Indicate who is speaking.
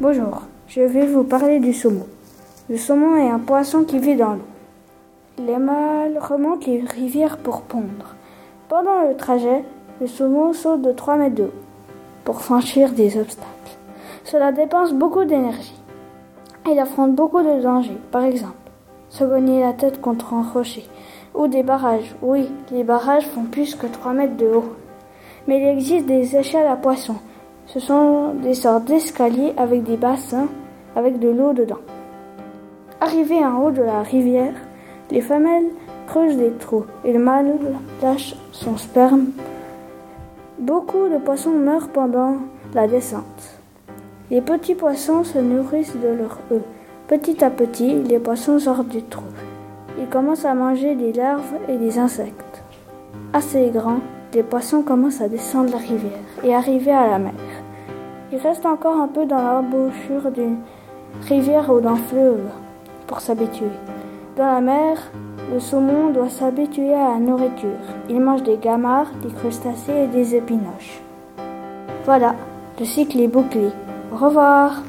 Speaker 1: Bonjour, je vais vous parler du saumon. Le saumon est un poisson qui vit dans l'eau. Les mâles remontent les rivières pour pondre. Pendant le trajet, le saumon saute de 3 mètres de haut pour franchir des obstacles. Cela dépense beaucoup d'énergie. Il affronte beaucoup de dangers, par exemple, se cogner la tête contre un rocher ou des barrages. Oui, les barrages font plus que 3 mètres de haut. Mais il existe des échelles à poissons ce sont des sortes d'escaliers avec des bassins avec de l'eau dedans. Arrivé en haut de la rivière, les femelles creusent des trous et le mâle lâche son sperme. Beaucoup de poissons meurent pendant la descente. Les petits poissons se nourrissent de leurs œufs. Petit à petit, les poissons sortent du trou. Ils commencent à manger des larves et des insectes. Assez grands, les poissons commencent à descendre la rivière et arriver à la mer. Ils restent encore un peu dans l'embouchure d'une rivière ou d'un fleuve pour s'habituer. Dans la mer, le saumon doit s'habituer à la nourriture. Il mange des gamards, des crustacés et des épinoches. Voilà, le cycle est bouclé. Au revoir.